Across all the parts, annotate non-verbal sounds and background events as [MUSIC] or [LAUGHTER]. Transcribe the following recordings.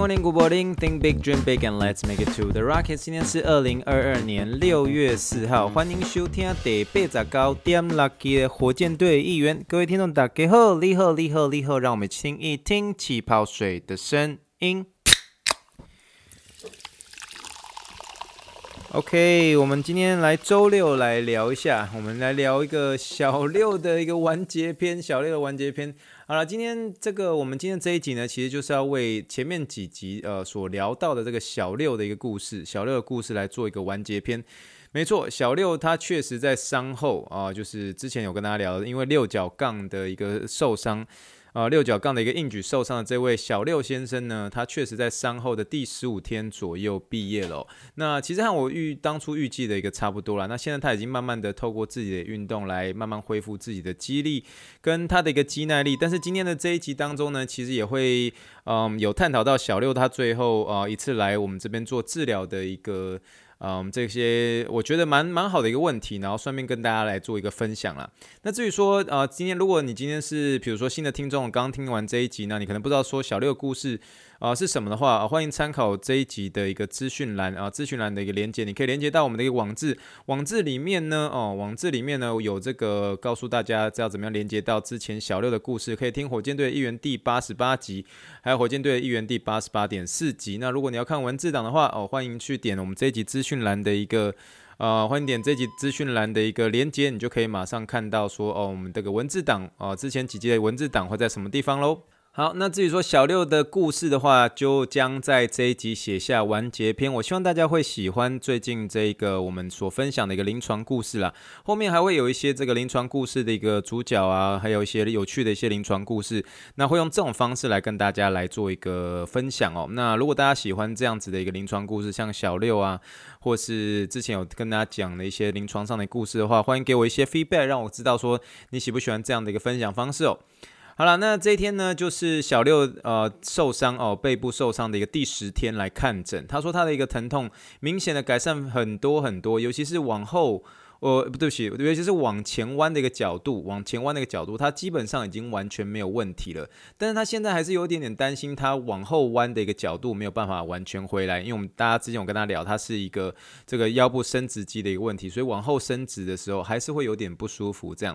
Morning, good morning. Think big, dream big, and let's make it to the rocket. 今天是二零二二年六月四号，欢迎收听第八十九点 Lucky 的火箭队议员。各位听众大家好，你好，你好，你好，让我们听一听气泡水的声音。OK，我们今天来周六来聊一下，我们来聊一个小六的一个完结篇，小六的完结篇。好了，今天这个我们今天这一集呢，其实就是要为前面几集呃所聊到的这个小六的一个故事，小六的故事来做一个完结篇。没错，小六他确实在伤后啊、就是之前有跟大家聊，因为六角杠的一个受伤。啊、呃，六角杠的一个硬举受伤的这位小六先生呢，他确实在伤后的第十五天左右毕业了、那其实和我预当初预计的一个差不多了。那现在他已经慢慢的透过自己的运动来慢慢恢复自己的肌力跟他的一个肌耐力。但是今天的这一集当中呢，其实也会嗯有探讨到小六他最后啊、一次来我们这边做治疗的一个。嗯，这些我觉得蛮蛮好的一个问题，然后顺便跟大家来做一个分享啦。那至于说，呃，今天如果你今天是比如说新的听众，刚听完这一集，那你可能不知道说小六的故事。啊、是什么的话，呃、欢迎参考这一集的一个资讯栏啊，资讯栏的一个连接，你可以连接到我们的一个网志，网志里面呢，哦，网志里面呢有这个告诉大家知道怎么样连接到之前小六的故事，可以听火箭队议员第八十八集，还有火箭队议员第八十八点四集。那如果你要看文字档的话，哦，欢迎去点我们这一集资讯栏的一个，呃，欢迎点这一集资讯栏的一个连接，你就可以马上看到说，哦，我们这个文字档，哦，之前几集的文字档会在什么地方喽？好，那至于说小六的故事的话，就将在这一集写下完结篇。我希望大家会喜欢最近这个我们所分享的一个临床故事啦。后面还会有一些这个临床故事的一个主角啊，还有一些有趣的一些临床故事。那会用这种方式来跟大家来做一个分享哦。那如果大家喜欢这样子的一个临床故事，像小六啊，或是之前有跟大家讲的一些临床上的故事的话，欢迎给我一些 feedback，让我知道说你喜不喜欢这样的一个分享方式哦。好了，那这一天呢，就是小六呃受伤哦，背部受伤的一个第十天来看诊。他说他的一个疼痛明显的改善很多很多，尤其是往后，呃不对不起，尤其是往前弯的一个角度，往前弯的一个角度，他基本上已经完全没有问题了。但是他现在还是有一点点担心，他往后弯的一个角度没有办法完全回来，因为我们大家之前有跟他聊，他是一个这个腰部伸直肌的一个问题，所以往后伸直的时候还是会有点不舒服这样。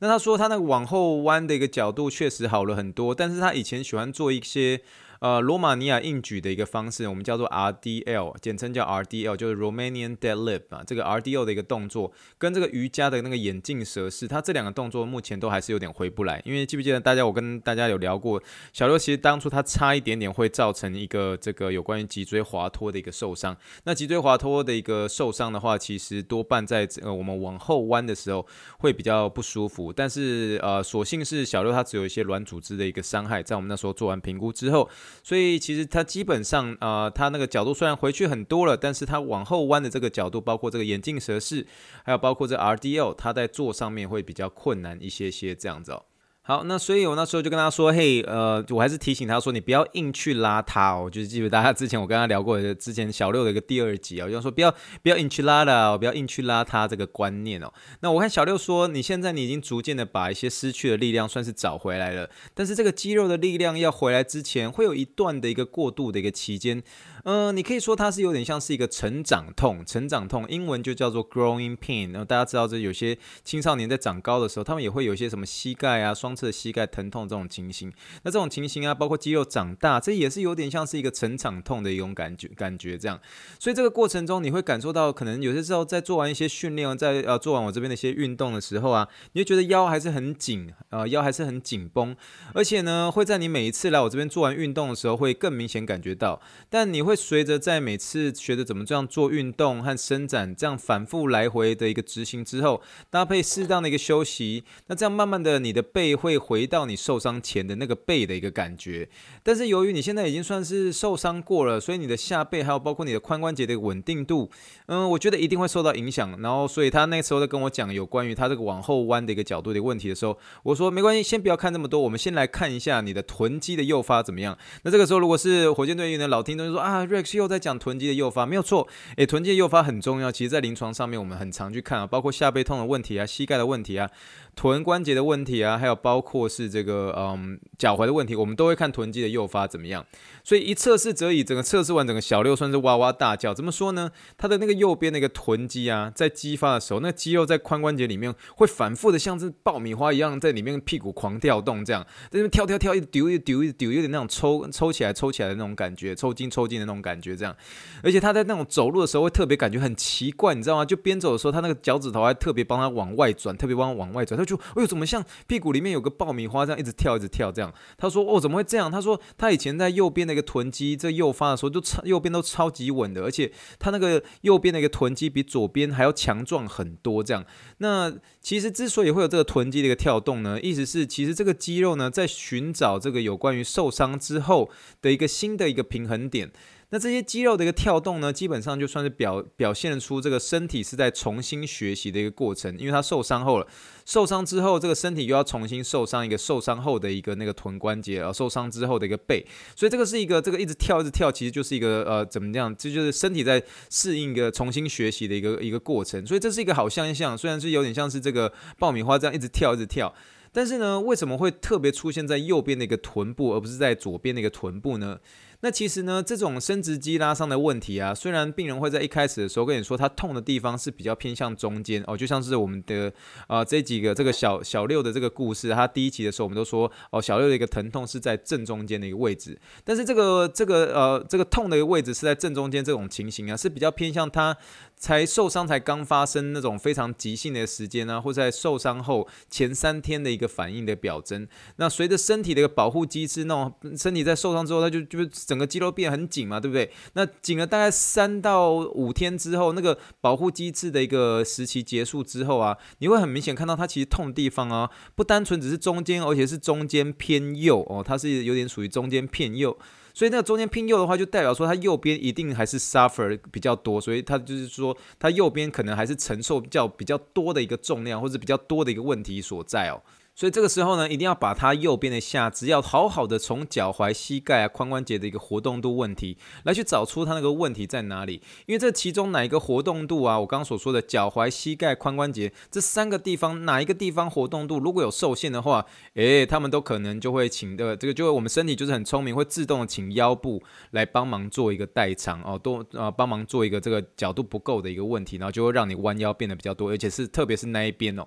那他说他那个往后弯的一个角度确实好了很多，但是他以前喜欢做一些。呃，罗马尼亚硬举的一个方式，我们叫做 RDL，简称叫 RDL，就是 Romanian Deadlift 啊。这个 RDL 的一个动作，跟这个瑜伽的那个眼镜蛇式，它这两个动作目前都还是有点回不来。因为记不记得大家，我跟大家有聊过，小六其实当初他差一点点会造成一个这个有关于脊椎滑脱的一个受伤。那脊椎滑脱的一个受伤的话，其实多半在呃我们往后弯的时候会比较不舒服。但是呃，所幸是小六他只有一些软组织的一个伤害，在我们那时候做完评估之后。所以其实它基本上啊、呃，它那个角度虽然回去很多了，但是它往后弯的这个角度，包括这个眼镜蛇式，还有包括这 RDL，它在做上面会比较困难一些些这样子哦。好，那所以我那时候就跟他说，嘿，呃，我还是提醒他说，你不要硬去拉他哦。就是记得大家之前我跟他聊过，之前小六的一个第二集啊，我就说不要不要硬去拉的，不要硬去拉他这个观念哦。那我看小六说，你现在你已经逐渐的把一些失去的力量算是找回来了，但是这个肌肉的力量要回来之前，会有一段的一个过渡的一个期间。嗯、你可以说它是有点像是一个成长痛，成长痛，英文就叫做 growing pain。然后大家知道，这有些青少年在长高的时候，他们也会有一些什么膝盖啊、双侧膝盖疼痛这种情形。那这种情形啊，包括肌肉长大，这也是有点像是一个成长痛的一种感觉，感觉这样。所以这个过程中，你会感受到，可能有些时候在做完一些训练，在呃做完我这边的一些运动的时候啊，你会觉得腰还是很紧，呃，腰还是很紧绷，而且呢，会在你每一次来我这边做完运动的时候，会更明显感觉到，但你会。会随着在每次学着怎么这样做运动和伸展，这样反复来回的一个执行之后，搭配适当的一个休息，那这样慢慢的你的背会会回到你受伤前的那个背的一个感觉。但是由于你现在已经算是受伤过了，所以你的下背还有包括你的髋关节的稳定度，嗯，我觉得一定会受到影响。然后，所以他那时候在跟我讲有关于他这个往后弯的一个角度的问题的时候，我说没关系，先不要看那么多，我们先来看一下你的臀肌的诱发怎么样。那这个时候，如果是火箭队员的老听众就说啊，Rex 又在讲臀肌的诱发，没有错，诶，臀肌的诱发很重要。其实，在临床上面，我们很常去看啊，包括下背痛的问题啊，膝盖的问题啊。臀关节的问题啊，还有包包括是这个嗯脚踝的问题，我们都会看臀肌的诱发怎么样。所以一测试则已，整个测试完，整个小六算是哇哇大叫。怎么说呢？他的那个右边那个臀肌啊，在激发的时候，那肌肉在髋关节里面会反复的像是爆米花一样在里面屁股狂跳动，这样在那边跳跳跳，一丢一丢一丢，有点那种抽抽起来抽起来的那种感觉，抽筋抽筋的那种感觉，这样。而且他在那种走路的时候会特别感觉很奇怪，你知道吗？就边走的时候，他那个脚趾头还特别帮他往外转，特别帮他往外转，他。就哎呦，怎么像屁股里面有有个爆米花这样一直跳一直跳这样？他说哦，怎么会这样？他说他以前在右边的一个臀肌这诱发的时候，就超右边都超级稳的，而且他那个右边的一个臀肌比左边还要强壮很多。这样，那其实之所以会有这个臀肌的一个跳动呢，意思是其实这个肌肉呢在寻找这个有关于受伤之后的一个新的一个平衡点。那这些肌肉的一个跳动呢，基本上就算是表表现出这个身体是在重新学习的一个过程，因为他受伤后了，受伤之后这个身体又要重新受伤一个受伤后的一个那个臀关节啊，受伤之后的一个背，所以这个是一个这个一直跳一直跳，其实就是一个呃怎么样，这就是身体在适应一个重新学习的一个一个过程，所以这是一个好现象，虽然是有点像是这个爆米花这样一直跳一直跳，但是呢，为什么会特别出现在右边的一个臀部，而不是在左边的一个臀部呢？那其实呢，这种生殖肌拉伤的问题啊，虽然病人会在一开始的时候跟你说他痛的地方是比较偏向中间哦，就像是我们的啊、这几个这个小小六的这个故事，他第一集的时候我们都说哦，小六的一个疼痛是在正中间的一个位置，但是这个这个呃这个痛的一个位置是在正中间这种情形啊，是比较偏向他才受伤才刚发生那种非常急性的时间啊，或在受伤后前三天的一个反应的表征。那随着身体的一个保护机制，那种身体在受伤之后，他就就。整个肌肉变很紧嘛，对不对？那紧了大概三到五天之后，那个保护机制的一个时期结束之后啊，你会很明显看到它其实痛的地方啊，不单纯只是中间，而且是中间偏右哦，它是有点属于中间偏右。所以那个中间偏右的话，就代表说它右边一定还是 suffer 比较多，所以它就是说它右边可能还是承受较比较多的一个重量，或者比较多的一个问题所在哦。所以这个时候呢，一定要把它右边的下肢要好好的从脚踝、膝盖啊、髋关节的一个活动度问题来去找出它那个问题在哪里。因为这其中哪一个活动度啊，我刚刚所说的脚踝、膝盖、髋关节这三个地方，哪一个地方活动度如果有受限的话，诶，他们都可能就会请的这个，就会我们身体就是很聪明，会自动的请腰部来帮忙做一个代偿哦，多啊帮忙做一个这个角度不够的一个问题，然后就会让你弯腰变得比较多，而且是特别是那一边哦。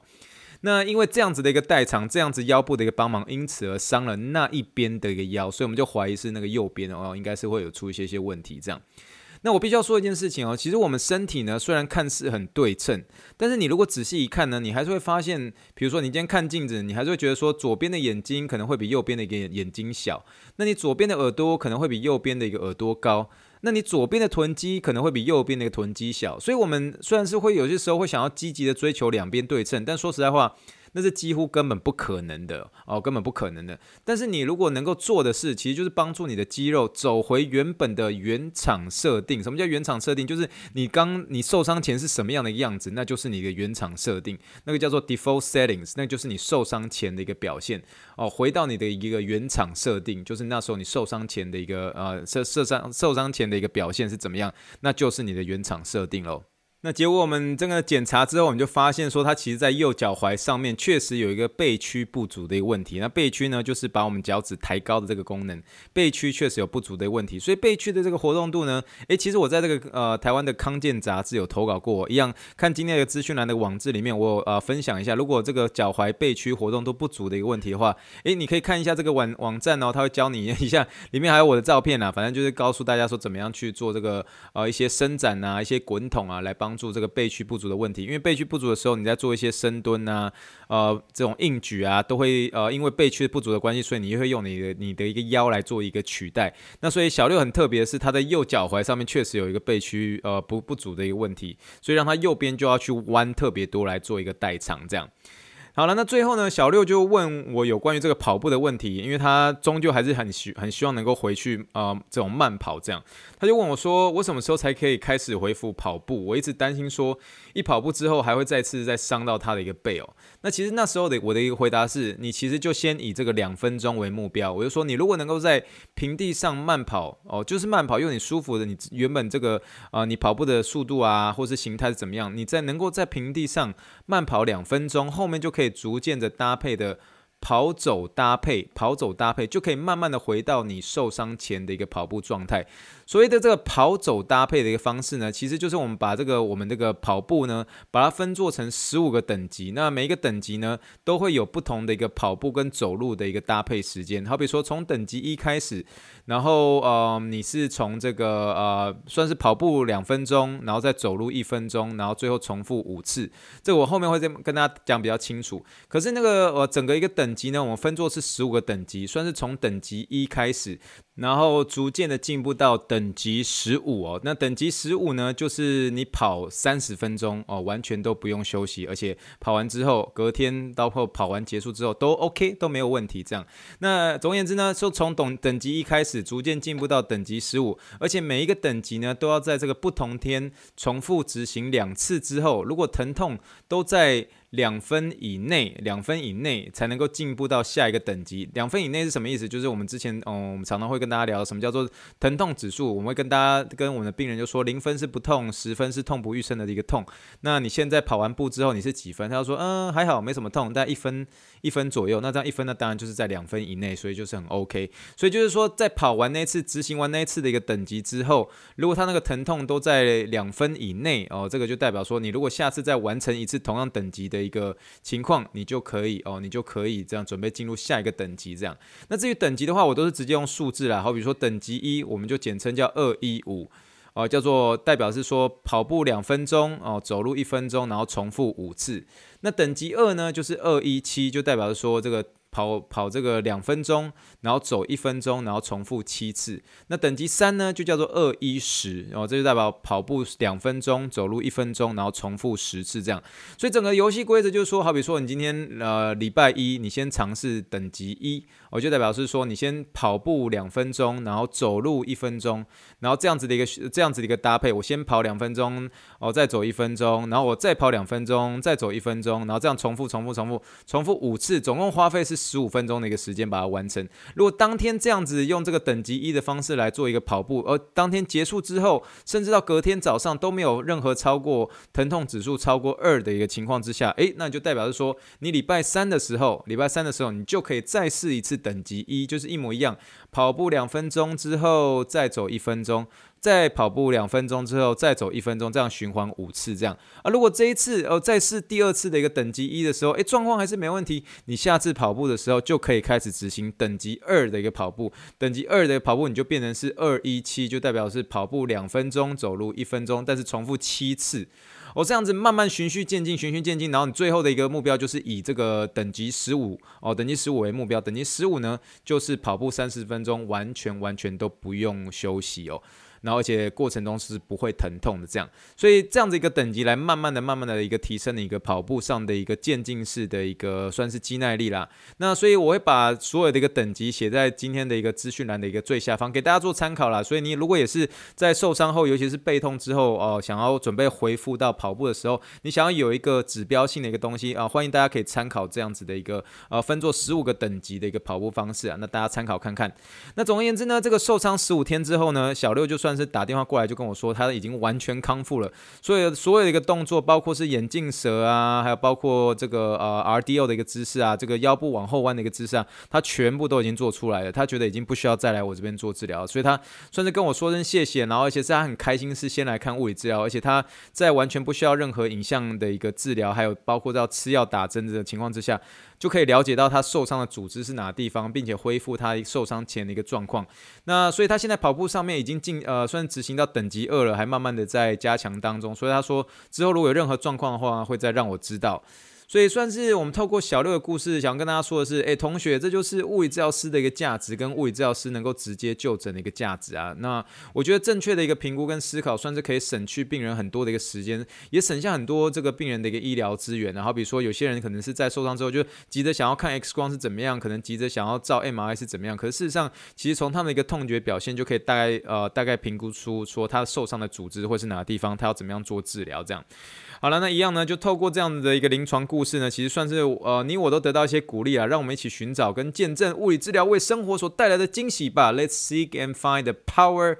那因为这样子的一个代偿，这样子腰部的一个帮忙，因此而伤了那一边的一个腰，所以我们就怀疑是那个右边哦，应该是会有出一些些问题这样。那我必须要说一件事情哦，其实我们身体呢，虽然看似很对称，但是你如果仔细一看呢，你还是会发现，比如说你今天看镜子，你还是会觉得说左边的眼睛可能会比右边的一个眼睛小，那你左边的耳朵可能会比右边的一个耳朵高。那你左边的臀肌可能会比右边那个臀肌小，所以我们虽然是会有些时候会想要积极的追求两边对称，但说实在话。那是几乎根本不可能的哦，根本不可能的。但是你如果能够做的事，其实就是帮助你的肌肉走回原本的原厂设定。什么叫原厂设定？就是你刚你受伤前是什么样的样子，那就是你的原厂设定。那个叫做 default settings，那就是你受伤前的一个表现哦。回到你的一个原厂设定，就是那时候你受伤前的一个呃受受伤受伤前的一个表现是怎么样，那就是你的原厂设定喽。那结果我们这个检查之后，我们就发现说，它其实在右脚踝上面确实有一个背屈不足的一个问题。那背屈呢，就是把我们脚趾抬高的这个功能，背屈确实有不足的一个问题。所以背屈的这个活动度呢，诶，其实我在这个呃台湾的康健杂志有投稿过，一样看今天的资讯栏的网志里面，我呃分享一下，如果这个脚踝背屈活动度不足的一个问题的话，诶，你可以看一下这个网网站哦，他会教你 [LAUGHS] 一下，里面还有我的照片啊，反正就是告诉大家说怎么样去做这个呃一些伸展啊，一些滚筒啊，来帮。帮助这个背屈不足的问题，因为背屈不足的时候，你在做一些深蹲啊，呃，这种硬举啊，都会呃，因为背屈不足的关系，所以你会用你的你的一个腰来做一个取代。那所以小六很特别的是，他的右脚踝上面确实有一个背屈呃不不足的一个问题，所以让他右边就要去弯特别多来做一个代偿这样。好了，那最后呢，小六就问我有关于这个跑步的问题，因为他终究还是很希很希望能够回去呃这种慢跑这样，他就问我说，我什么时候才可以开始恢复跑步？我一直担心说，一跑步之后还会再次再伤到他的一个背哦。那其实那时候的我的一个回答是，你其实就先以这个两分钟为目标，我就说你如果能够在平地上慢跑哦，就是慢跑，用你舒服的，你原本这个啊、你跑步的速度啊，或是形态是怎么样，你在能够在平地上慢跑两分钟，后面就可以。可以逐渐的搭配的跑走搭配，跑走搭配就可以慢慢的回到你受伤前的一个跑步状态。所谓的这个跑走搭配的一个方式呢，其实就是我们把这个我们这个跑步呢，把它分做成十五个等级。那每一个等级呢，都会有不同的一个跑步跟走路的一个搭配时间。好比说从等级一开始，然后呃，你是从这个呃，算是跑步两分钟，然后再走路一分钟，然后最后重复五次。这我后面会再跟大家讲比较清楚。可是那个呃，整个一个等级呢，我们分作是十五个等级，算是从等级一开始。然后逐渐的进步到等级十五哦，那等级十五呢，就是你跑三十分钟哦，完全都不用休息，而且跑完之后，隔天包括跑完结束之后都 OK 都没有问题。这样，那总而言之呢，就从等等级一开始，逐渐进步到等级十五，而且每一个等级呢，都要在这个不同天重复执行两次之后，如果疼痛都在。两分以内，两分以内才能够进步到下一个等级。两分以内是什么意思？就是我们之前，嗯，我们常常会跟大家聊什么叫做疼痛指数。我们会跟大家，跟我们的病人就说，零分是不痛，十分是痛不欲生的一个痛。那你现在跑完步之后，你是几分？他就说，嗯，还好，没什么痛，大概一分，一分左右。那这样一分呢，当然就是在两分以内，所以就是很 OK。所以就是说，在跑完那次，执行完那一次的一个等级之后，如果他那个疼痛都在两分以内，哦，这个就代表说，你如果下次再完成一次同样等级的。一个情况，你就可以哦，你就可以这样准备进入下一个等级。这样，那至于等级的话，我都是直接用数字啦。好比说等级一，我们就简称叫二一五哦，叫做代表是说跑步两分钟哦，走路一分钟，然后重复五次。那等级二呢，就是二一七，就代表是说这个。跑跑这个两分钟，然后走一分钟，然后重复七次。那等级三呢，就叫做二一十，然后这就代表跑步两分钟，走路一分钟，然后重复十次这样。所以整个游戏规则就是说，好比说你今天呃礼拜一，你先尝试等级一，我就代表是说你先跑步两分钟，然后走路一分钟，然后这样子的一个这样子的一个搭配，我先跑两分钟，哦再走一分钟，然后我再跑两分钟，再走一分钟，然后这样重复重复重复重复五次，总共花费是。十五分钟的一个时间把它完成。如果当天这样子用这个等级一的方式来做一个跑步，而当天结束之后，甚至到隔天早上都没有任何超过疼痛指数超过二的一个情况之下，诶，那就代表是说，你礼拜三的时候，礼拜三的时候，你就可以再试一次等级一，就是一模一样，跑步两分钟之后再走一分钟。再跑步两分钟之后，再走一分钟，这样循环五次，这样啊。如果这一次哦，再试第二次的一个等级一的时候，诶，状况还是没问题，你下次跑步的时候就可以开始执行等级二的一个跑步。等级二的跑步你就变成是二一七，就代表是跑步两分钟，走路一分钟，但是重复七次。哦，这样子慢慢循序渐进，循序渐进，然后你最后的一个目标就是以这个等级十五哦，等级十五为目标。等级十五呢，就是跑步三十分钟，完全完全都不用休息哦。然后，而且过程中是不会疼痛的，这样，所以这样子一个等级来慢慢的、慢慢的一个提升的一个跑步上的一个渐进式的一个算是肌耐力啦。那所以我会把所有的一个等级写在今天的一个资讯栏的一个最下方，给大家做参考啦。所以你如果也是在受伤后，尤其是背痛之后哦，想要准备恢复到跑步的时候，你想要有一个指标性的一个东西啊，欢迎大家可以参考这样子的一个呃分作十五个等级的一个跑步方式啊。那大家参考看看。那总而言之呢，这个受伤十五天之后呢，小六就算。但是打电话过来就跟我说，他已经完全康复了，所以所有的一个动作，包括是眼镜蛇啊，还有包括这个呃 RDO 的一个姿势啊，这个腰部往后弯的一个姿势啊，他全部都已经做出来了。他觉得已经不需要再来我这边做治疗，所以他算是跟我说声谢谢，然后而且是他很开心是先来看物理治疗，而且他在完全不需要任何影像的一个治疗，还有包括到吃药打针的情况之下。就可以了解到他受伤的组织是哪地方，并且恢复他受伤前的一个状况。那所以他现在跑步上面已经进呃，算执行到等级二了，还慢慢的在加强当中。所以他说之后如果有任何状况的话，会再让我知道。所以算是我们透过小六的故事，想跟大家说的是，哎，同学，这就是物理治疗师的一个价值，跟物理治疗师能够直接就诊的一个价值啊。那我觉得正确的一个评估跟思考，算是可以省去病人很多的一个时间，也省下很多这个病人的一个医疗资源。然后比如说，有些人可能是在受伤之后就急着想要看 X 光是怎么样，可能急着想要照 MRI 是怎么样，可是事实上，其实从他们的一个痛觉表现就可以大概呃大概评估出说他受伤的组织或是哪个地方，他要怎么样做治疗这样。好了，那一样呢，就透过这样子的一个临床故事呢，其实算是呃你我都得到一些鼓励啊，让我们一起寻找跟见证物理治疗为生活所带来的惊喜吧。Let's seek and find the power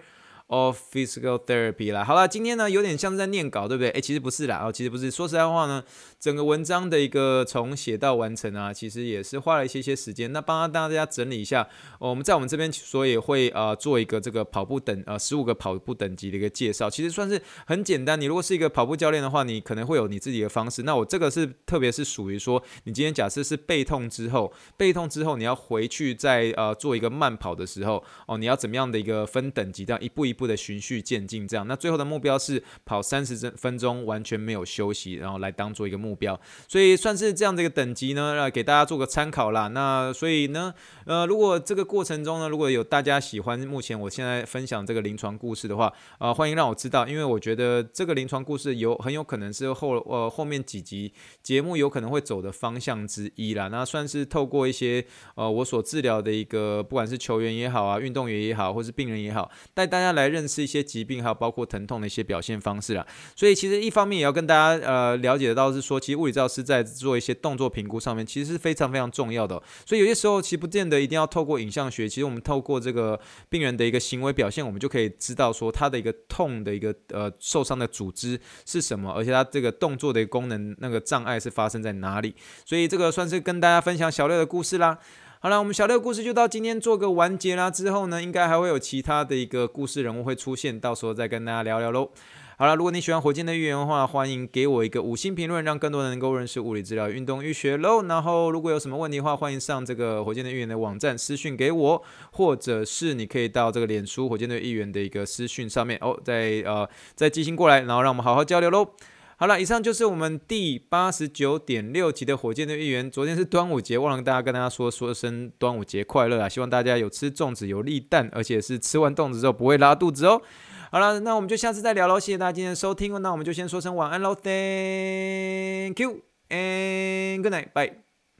of physical therapy 啦。好了，今天呢有点像是在念稿，对不对？诶，其实不是啦，哦，其实不是。说实在话呢。整个文章的一个从写到完成啊，其实也是花了一些些时间。那帮大家整理一下，哦、我们在我们这边所以会呃做一个这个跑步等呃十五个跑步等级的一个介绍，其实算是很简单。你如果是一个跑步教练的话，你可能会有你自己的方式。那我这个是特别是属于说，你今天假设是背痛之后，背痛之后你要回去再呃做一个慢跑的时候，哦，你要怎么样的一个分等级，这样一步一步的循序渐进，这样。那最后的目标是跑三十分钟完全没有休息，然后来当做一个目。标，所以算是这样的一个等级呢，来给大家做个参考啦。那所以呢，呃，如果这个过程中呢，如果有大家喜欢目前我现在分享这个临床故事的话，啊、呃，欢迎让我知道，因为我觉得这个临床故事有很有可能是后呃后面几集节目有可能会走的方向之一啦。那算是透过一些呃我所治疗的一个，不管是球员也好啊，运动员也好，或是病人也好，带大家来来认识一些疾病，还有包括疼痛的一些表现方式啦。所以其实一方面也要跟大家呃了解到是说。其实物理治疗师在做一些动作评估上面，其实是非常非常重要的。所以有些时候，其实不见得一定要透过影像学。其实我们透过这个病人的一个行为表现，我们就可以知道说他的一个痛的一个呃受伤的组织是什么，而且他这个动作的功能那个障碍是发生在哪里。所以这个算是跟大家分享小六的故事啦。好了，我们小六故事就到今天做个完结啦。之后呢，应该还会有其他的一个故事人物会出现，到时候再跟大家聊聊喽。好了，如果你喜欢火箭队预言的话，欢迎给我一个五星评论，让更多人能够认识物理治疗、运动医学喽。然后，如果有什么问题的话，欢迎上这个火箭队预言的网站私讯给我，或者是你可以到这个脸书火箭队预言的一个私讯上面哦，再呃再寄信过来，然后让我们好好交流喽。好了，以上就是我们第八十九点六集的火箭队议员。昨天是端午节，忘了跟大家跟大家说说声端午节快乐啊！希望大家有吃粽子有立蛋，而且是吃完粽子之后不会拉肚子哦。好了，那我们就下次再聊喽。谢谢大家今天的收听，那我们就先说声晚安喽，Thank you and good night，bye。